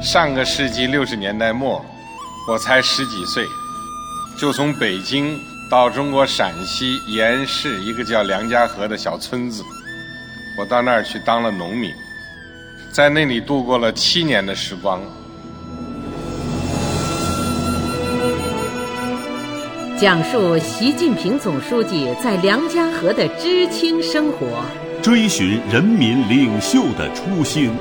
上个世纪六十年代末，我才十几岁，就从北京到中国陕西盐市一个叫梁家河的小村子，我到那儿去当了农民，在那里度过了七年的时光。讲述习近平总书记在梁家河的知青生活，追寻人民领袖的初心，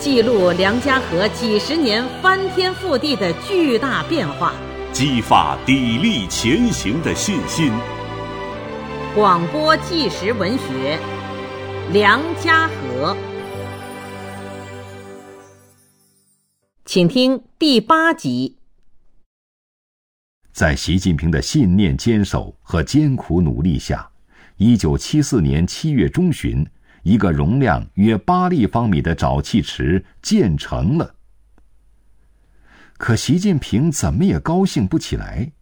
记录梁家河几十年翻天覆地的巨大变化，激发砥砺前行的信心。广播纪实文学《梁家河》，请听第八集。在习近平的信念坚守和艰苦努力下，一九七四年七月中旬，一个容量约八立方米的沼气池建成了。可习近平怎么也高兴不起来，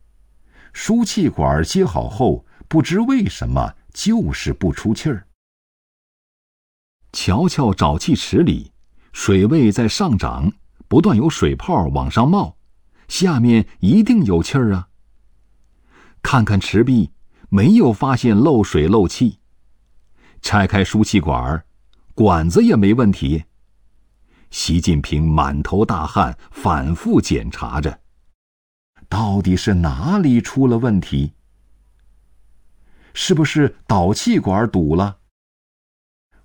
输气管接好后，不知为什么就是不出气儿。瞧瞧沼气池里，水位在上涨，不断有水泡往上冒。下面一定有气儿啊！看看池壁，没有发现漏水漏气。拆开输气管，管子也没问题。习近平满头大汗，反复检查着，到底是哪里出了问题？是不是导气管堵了？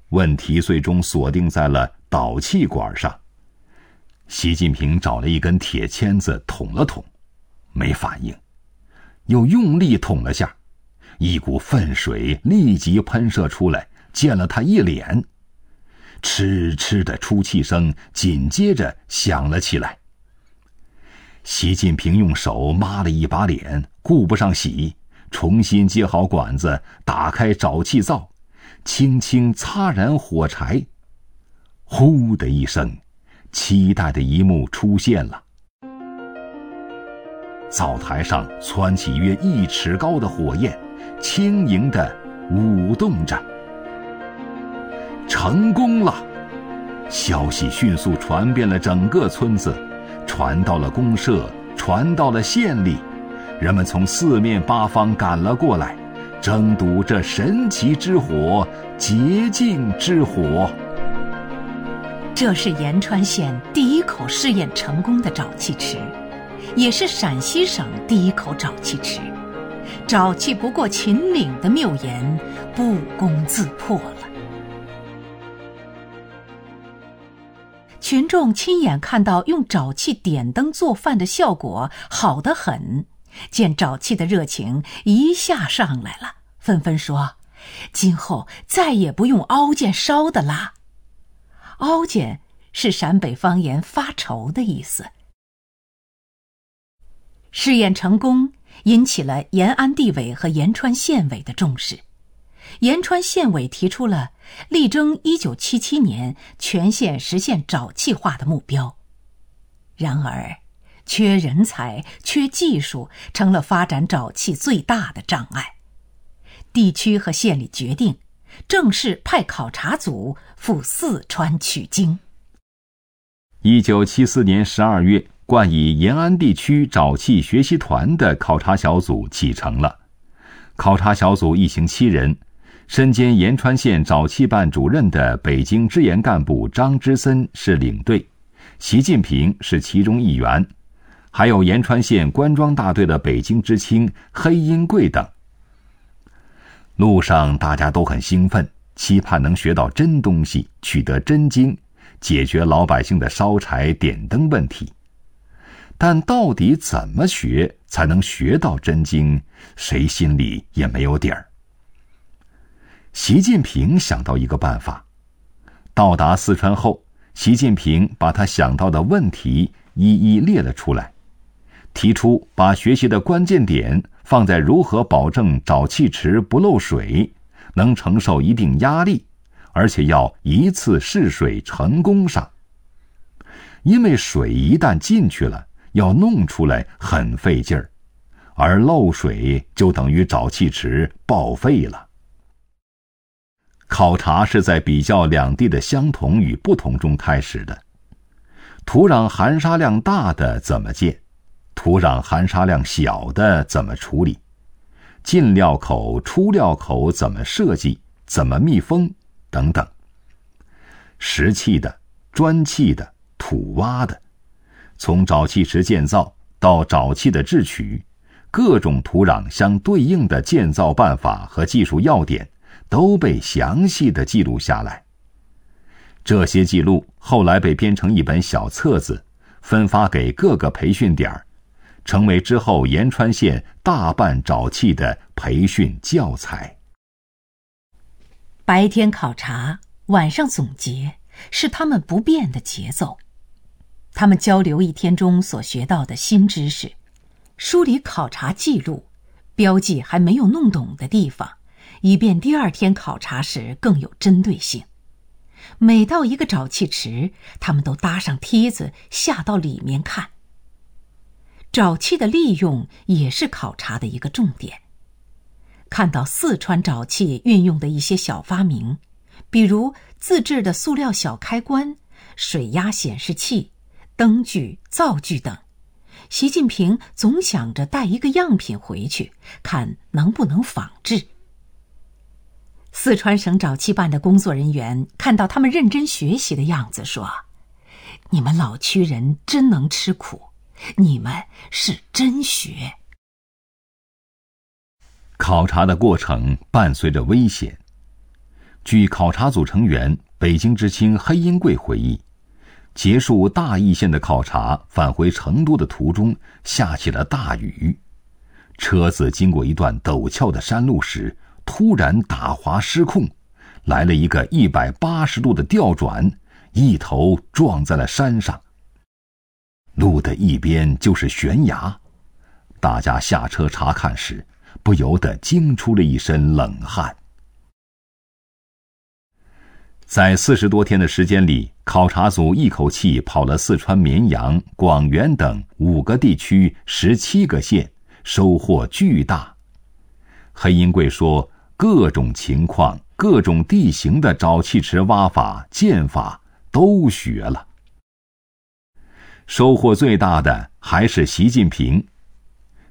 问题最终锁定在了导气管上。习近平找了一根铁签子捅了捅，没反应，又用力捅了下，一股粪水立即喷射出来，溅了他一脸。嗤嗤的出气声紧接着响了起来。习近平用手抹了一把脸，顾不上洗，重新接好管子，打开沼气灶，轻轻擦燃火柴，呼的一声。期待的一幕出现了，灶台上窜起约一尺高的火焰，轻盈的舞动着。成功了！消息迅速传遍了整个村子，传到了公社，传到了县里，人们从四面八方赶了过来，争睹这神奇之火——洁净之火。这是延川县第一口试验成功的沼气池，也是陕西省第一口沼气池。沼气不过秦岭的谬言不攻自破了。群众亲眼看到用沼气点灯做饭的效果好得很，见沼气的热情一下上来了，纷纷说：“今后再也不用凹煎烧的啦。”凹煎是陕北方言“发愁”的意思。试验成功，引起了延安地委和延川县委的重视。延川县委提出了力争一九七七年全县实现沼气化的目标。然而，缺人才、缺技术，成了发展沼气最大的障碍。地区和县里决定。正式派考察组赴四川取经。一九七四年十二月，冠以延安地区沼气学习团的考察小组启程了。考察小组一行七人，身兼延川县沼气办主任的北京支研干部张之森是领队，习近平是其中一员，还有延川县官庄大队的北京知青黑英贵等。路上大家都很兴奋，期盼能学到真东西，取得真经，解决老百姓的烧柴点灯问题。但到底怎么学才能学到真经，谁心里也没有底儿。习近平想到一个办法，到达四川后，习近平把他想到的问题一一列了出来，提出把学习的关键点。放在如何保证沼气池不漏水、能承受一定压力，而且要一次试水成功上。因为水一旦进去了，要弄出来很费劲儿，而漏水就等于沼气池报废了。考察是在比较两地的相同与不同中开始的。土壤含沙量大的怎么建？土壤含沙量小的怎么处理？进料口、出料口怎么设计？怎么密封？等等。石砌的、砖砌的、土挖的，从沼气池建造到沼气的制取，各种土壤相对应的建造办法和技术要点都被详细的记录下来。这些记录后来被编成一本小册子，分发给各个培训点儿，成为之后延川县大办沼气的培训教材。白天考察，晚上总结，是他们不变的节奏。他们交流一天中所学到的新知识，梳理考察记录，标记还没有弄懂的地方，以便第二天考察时更有针对性。每到一个沼气池，他们都搭上梯子下到里面看。沼气的利用也是考察的一个重点。看到四川沼气运用的一些小发明，比如自制的塑料小开关、水压显示器、灯具、灶具等，习近平总想着带一个样品回去，看能不能仿制。四川省沼气办的工作人员看到他们认真学习的样子，说：“你们老区人真能吃苦，你们是真学。”考察的过程伴随着危险。据考察组成员北京知青黑英贵回忆，结束大邑县的考察，返回成都的途中下起了大雨，车子经过一段陡峭的山路时。突然打滑失控，来了一个一百八十度的吊转，一头撞在了山上。路的一边就是悬崖，大家下车查看时，不由得惊出了一身冷汗。在四十多天的时间里，考察组一口气跑了四川绵阳、广元等五个地区、十七个县，收获巨大。黑英贵说。各种情况、各种地形的沼气池挖法、建法都学了。收获最大的还是习近平。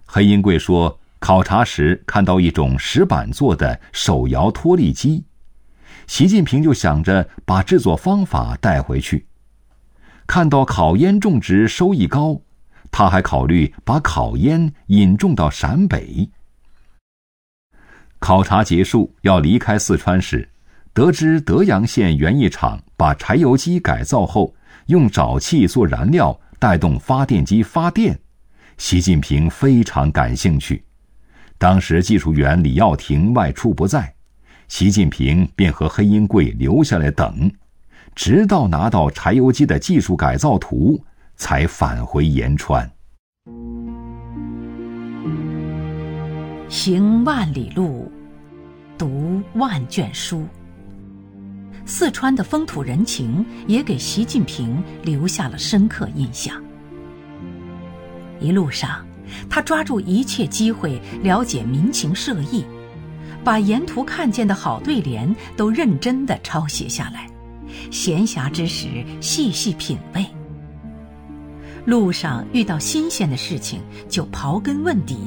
黑英贵说，考察时看到一种石板做的手摇脱粒机，习近平就想着把制作方法带回去。看到烤烟种植收益高，他还考虑把烤烟引种到陕北。考察结束，要离开四川时，得知德阳县园艺厂把柴油机改造后，用沼气做燃料，带动发电机发电。习近平非常感兴趣。当时技术员李耀庭外出不在，习近平便和黑英贵留下来等，直到拿到柴油机的技术改造图，才返回延川。行万里路，读万卷书。四川的风土人情也给习近平留下了深刻印象。一路上，他抓住一切机会了解民情社意，把沿途看见的好对联都认真的抄写下来，闲暇之时细细品味。路上遇到新鲜的事情，就刨根问底。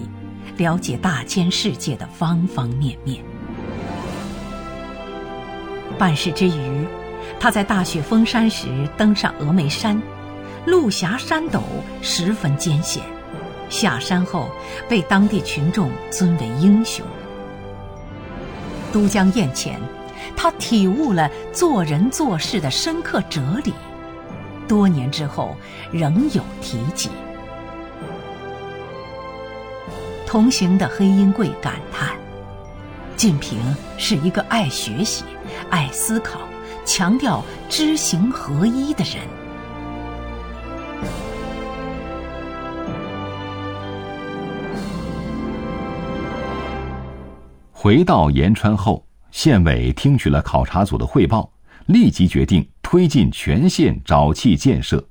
了解大千世界的方方面面。办事之余，他在大雪封山时登上峨眉山，路狭山陡，十分艰险。下山后被当地群众尊为英雄。都江堰前，他体悟了做人做事的深刻哲理，多年之后仍有提及。同行的黑鹰贵感叹：“晋平是一个爱学习、爱思考、强调知行合一的人。”回到延川后，县委听取了考察组的汇报，立即决定推进全县沼气建设。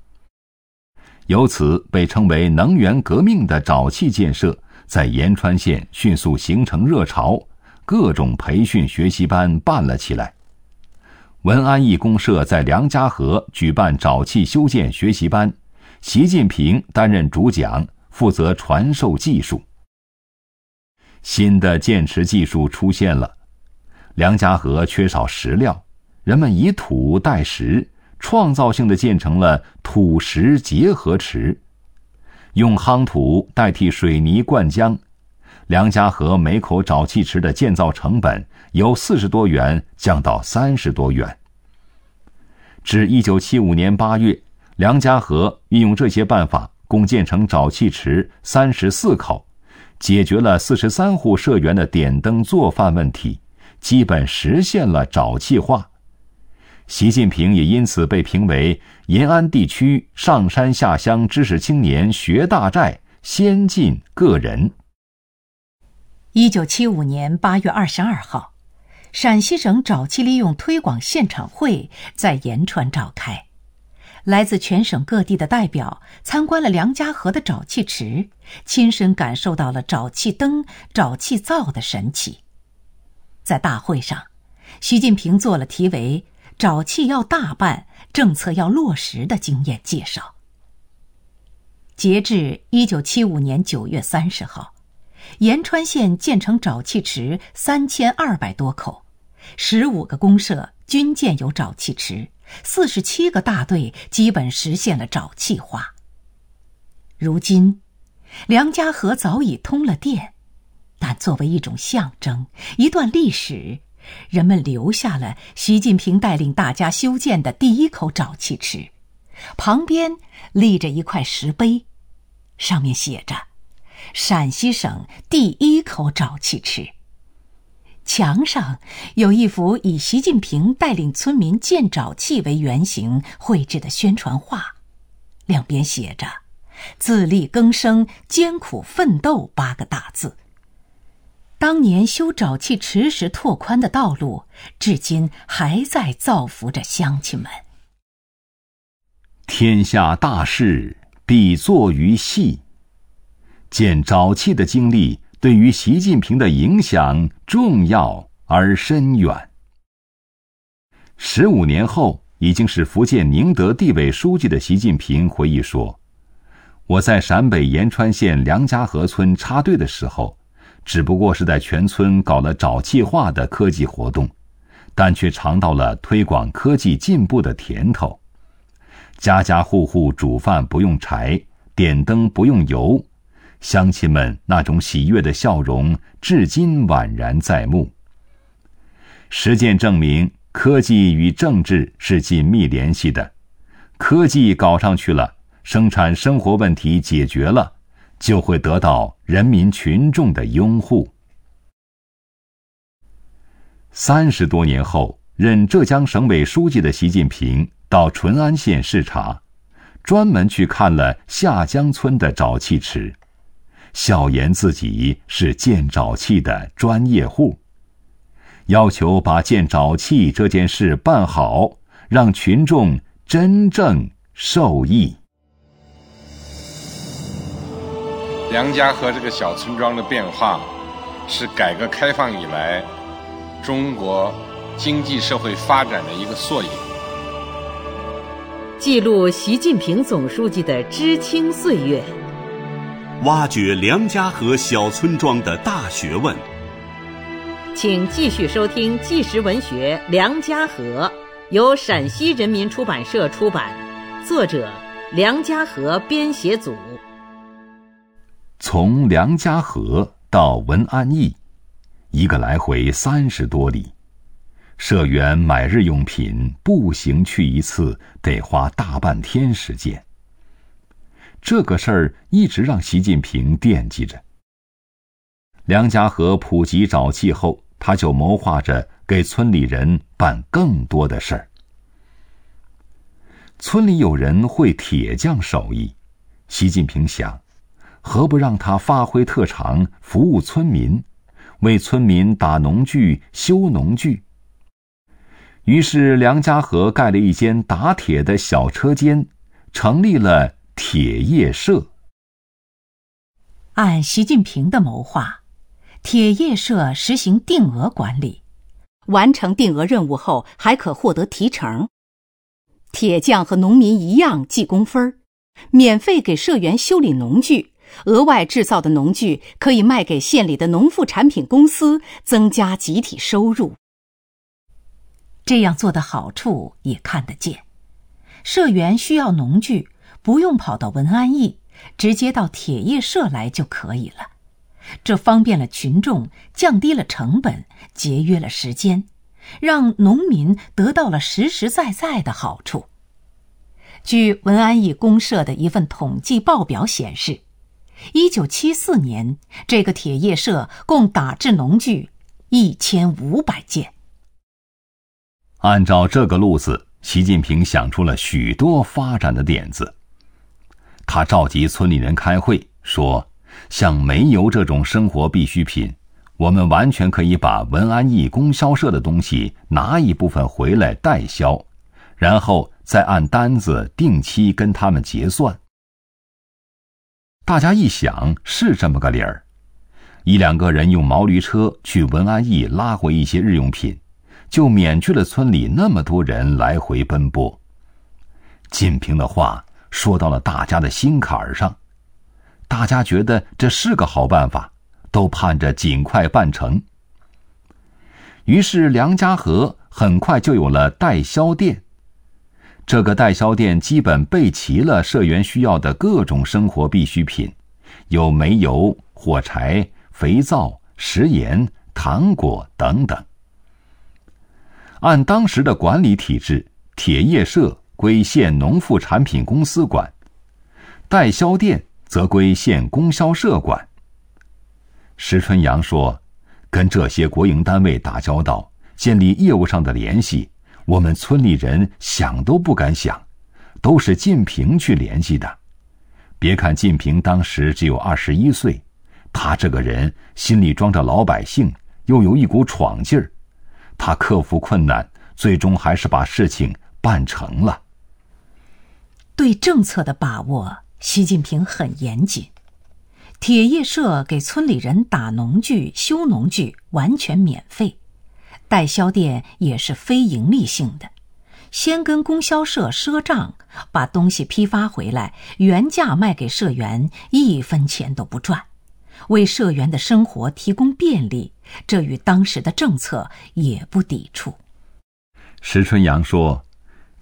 由此被称为“能源革命”的沼气建设。在延川县迅速形成热潮，各种培训学习班办了起来。文安义公社在梁家河举办沼气修建学习班，习近平担任主讲，负责传授技术。新的建池技术出现了，梁家河缺少石料，人们以土代石，创造性的建成了土石结合池，用夯土代替水泥灌浆。梁家河每口沼气池的建造成本由四十多元降到三十多元。至一九七五年八月，梁家河运用这些办法，共建成沼气池三十四口，解决了四十三户社员的点灯做饭问题，基本实现了沼气化。习近平也因此被评为延安地区上山下乡知识青年学大寨先进个人。一九七五年八月二十二号，陕西省沼气利用推广现场会在延川召开，来自全省各地的代表参观了梁家河的沼气池，亲身感受到了沼气灯、沼气灶的神奇。在大会上，习近平做了题为“沼气要大办，政策要落实”的经验介绍。截至一九七五年九月三十号。延川县建成沼气池三千二百多口，十五个公社均建有沼气池，四十七个大队基本实现了沼气化。如今，梁家河早已通了电，但作为一种象征，一段历史，人们留下了习近平带领大家修建的第一口沼气池，旁边立着一块石碑，上面写着。陕西省第一口沼气池。墙上有一幅以习近平带领村民建沼气为原型绘制的宣传画，两边写着“自力更生，艰苦奋斗”八个大字。当年修沼气池时拓宽的道路，至今还在造福着乡亲们。天下大事必作于细。建沼气的经历对于习近平的影响重要而深远。十五年后，已经是福建宁德地委书记的习近平回忆说：“我在陕北延川县梁家河村插队的时候，只不过是在全村搞了沼气化的科技活动，但却尝到了推广科技进步的甜头。家家户户煮饭不用柴，点灯不用油。”乡亲们那种喜悦的笑容，至今宛然在目。实践证明，科技与政治是紧密联系的。科技搞上去了，生产生活问题解决了，就会得到人民群众的拥护。三十多年后，任浙江省委书记的习近平到淳安县视察，专门去看了下江村的沼气池。笑言自己是建沼气的专业户，要求把建沼气这件事办好，让群众真正受益。梁家河这个小村庄的变化，是改革开放以来中国经济社会发展的一个缩影，记录习近平总书记的知青岁月。挖掘梁家河小村庄的大学问，请继续收听纪实文学《梁家河》，由陕西人民出版社出版，作者梁家河编写组。从梁家河到文安驿，一个来回三十多里，社员买日用品步行去一次得花大半天时间。这个事儿一直让习近平惦记着。梁家河普及沼气后，他就谋划着给村里人办更多的事儿。村里有人会铁匠手艺，习近平想，何不让他发挥特长，服务村民，为村民打农具、修农具？于是，梁家河盖了一间打铁的小车间，成立了。铁业社按习近平的谋划，铁业社实行定额管理，完成定额任务后还可获得提成。铁匠和农民一样计工分儿，免费给社员修理农具，额外制造的农具可以卖给县里的农副产品公司，增加集体收入。这样做的好处也看得见，社员需要农具，不用跑到文安驿，直接到铁业社来就可以了。这方便了群众，降低了成本，节约了时间，让农民得到了实实在在的好处。据文安驿公社的一份统计报表显示，一九七四年这个铁业社共打制农具一千五百件。按照这个路子，习近平想出了许多发展的点子。他召集村里人开会，说：“像煤油这种生活必需品，我们完全可以把文安义供销社的东西拿一部分回来代销，然后再按单子定期跟他们结算。”大家一想，是这么个理儿。一两个人用毛驴车去文安义拉回一些日用品。就免去了村里那么多人来回奔波。晋平的话说到了大家的心坎儿上，大家觉得这是个好办法，都盼着尽快办成。于是梁家河很快就有了代销店。这个代销店基本备齐了社员需要的各种生活必需品，有煤油、火柴、肥皂、食盐、糖果等等。按当时的管理体制，铁业社归县农副产品公司管，代销店则归县供销社管。石春阳说：“跟这些国营单位打交道，建立业务上的联系，我们村里人想都不敢想，都是晋平去联系的。别看晋平当时只有二十一岁，他这个人心里装着老百姓，又有一股闯劲儿。”他克服困难，最终还是把事情办成了。对政策的把握，习近平很严谨。铁业社给村里人打农具、修农具完全免费，代销店也是非盈利性的，先跟供销社赊账，把东西批发回来，原价卖给社员，一分钱都不赚。为社员的生活提供便利，这与当时的政策也不抵触。石春阳说：“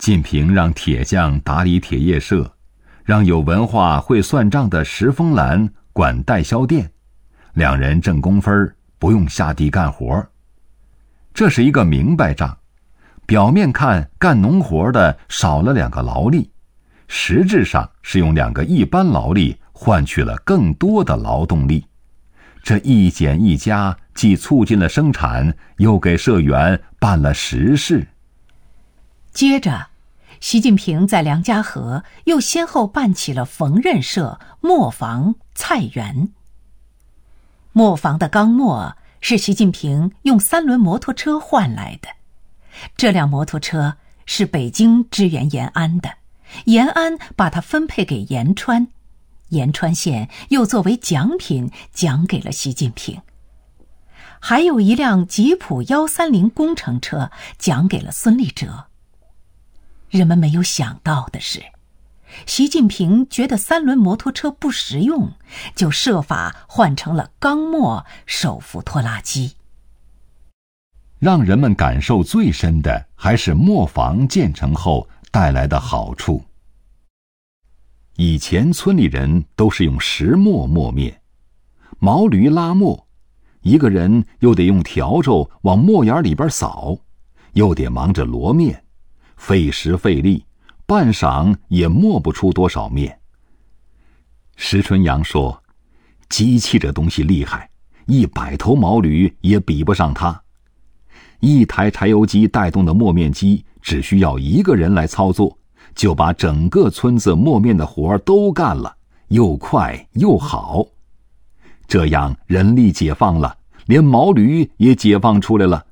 晋平让铁匠打理铁业社，让有文化会算账的石峰兰管代销店，两人挣工分，不用下地干活。这是一个明白账。表面看干农活的少了两个劳力，实质上是用两个一般劳力。”换取了更多的劳动力，这一减一加，既促进了生产，又给社员办了实事。接着，习近平在梁家河又先后办起了缝纫社、磨坊、菜园。磨坊的钢磨是习近平用三轮摩托车换来的，这辆摩托车是北京支援延安的，延安把它分配给延川。延川县又作为奖品奖给了习近平，还有一辆吉普幺三零工程车奖给了孙立哲。人们没有想到的是，习近平觉得三轮摩托车不实用，就设法换成了钢磨手扶拖拉机。让人们感受最深的，还是磨坊建成后带来的好处。以前村里人都是用石磨磨面，毛驴拉磨，一个人又得用笤帚往磨眼里边扫，又得忙着罗面，费时费力，半晌也磨不出多少面。石春阳说：“机器这东西厉害，一百头毛驴也比不上它。一台柴油机带动的磨面机，只需要一个人来操作。”就把整个村子磨面的活都干了，又快又好。这样人力解放了，连毛驴也解放出来了。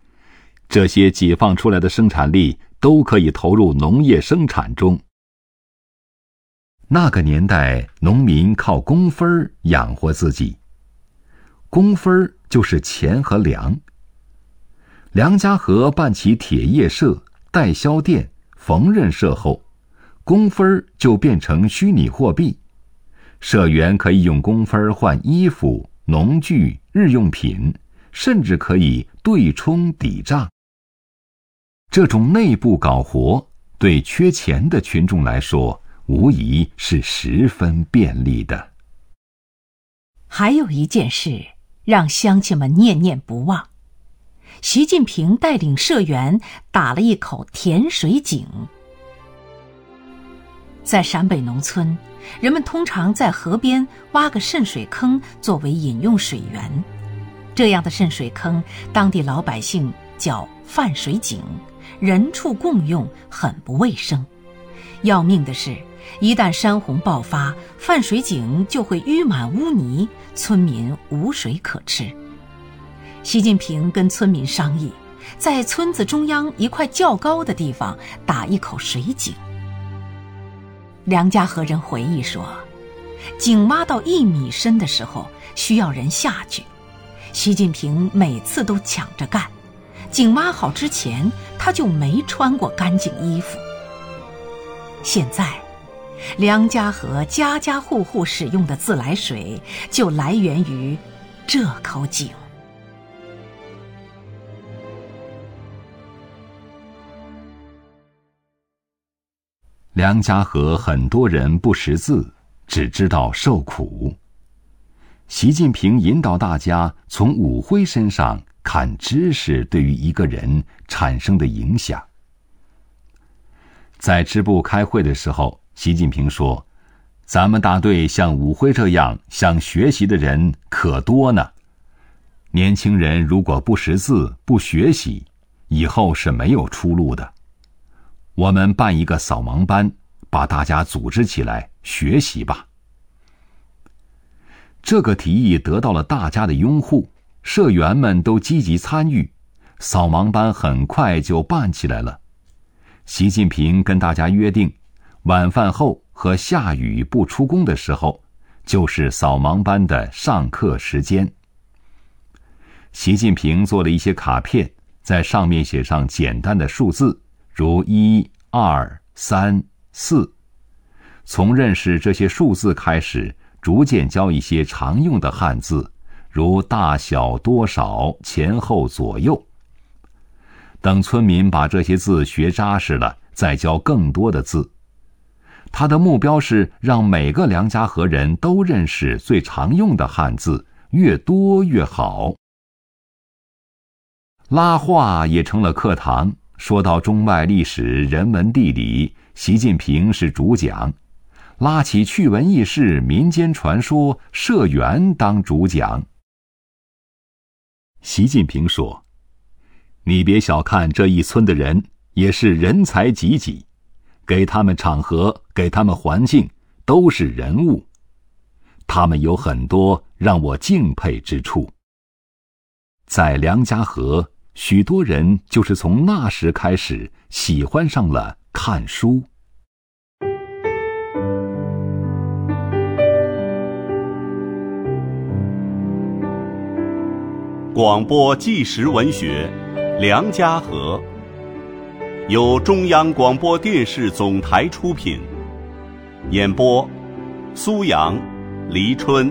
这些解放出来的生产力都可以投入农业生产中。那个年代，农民靠工分养活自己，工分就是钱和粮。梁家河办起铁业社、代销店、缝纫社后，工分就变成虚拟货币，社员可以用工分换衣服、农具、日用品，甚至可以对冲抵账。这种内部搞活，对缺钱的群众来说，无疑是十分便利的。还有一件事让乡亲们念念不忘。习近平带领社员打了一口甜水井。在陕北农村，人们通常在河边挖个渗水坑作为饮用水源，这样的渗水坑，当地老百姓叫泛水井，人畜共用，很不卫生。要命的是，一旦山洪爆发，泛水井就会淤满污泥，村民无水可吃。习近平跟村民商议，在村子中央一块较高的地方打一口水井。梁家河人回忆说，井挖到一米深的时候需要人下去，习近平每次都抢着干。井挖好之前，他就没穿过干净衣服。现在，梁家河家家户户使用的自来水就来源于这口井。梁家河很多人不识字，只知道受苦。习近平引导大家从武辉身上看知识对于一个人产生的影响。在支部开会的时候，习近平说：“咱们大队像武辉这样想学习的人可多呢。年轻人如果不识字、不学习，以后是没有出路的。”我们办一个扫盲班，把大家组织起来学习吧。这个提议得到了大家的拥护，社员们都积极参与，扫盲班很快就办起来了。习近平跟大家约定，晚饭后和下雨不出工的时候，就是扫盲班的上课时间。习近平做了一些卡片，在上面写上简单的数字。如一、二、三、四，从认识这些数字开始，逐渐教一些常用的汉字，如大小、多少、前后、左右。等村民把这些字学扎实了，再教更多的字。他的目标是让每个梁家河人都认识最常用的汉字，越多越好。拉话也成了课堂。说到中外历史、人文地理，习近平是主讲；拉起趣闻轶事、民间传说，社员当主讲。习近平说：“你别小看这一村的人，也是人才济济，给他们场合，给他们环境，都是人物。他们有很多让我敬佩之处。在梁家河。”许多人就是从那时开始喜欢上了看书。广播纪实文学《梁家河》，由中央广播电视总台出品，演播：苏阳、黎春。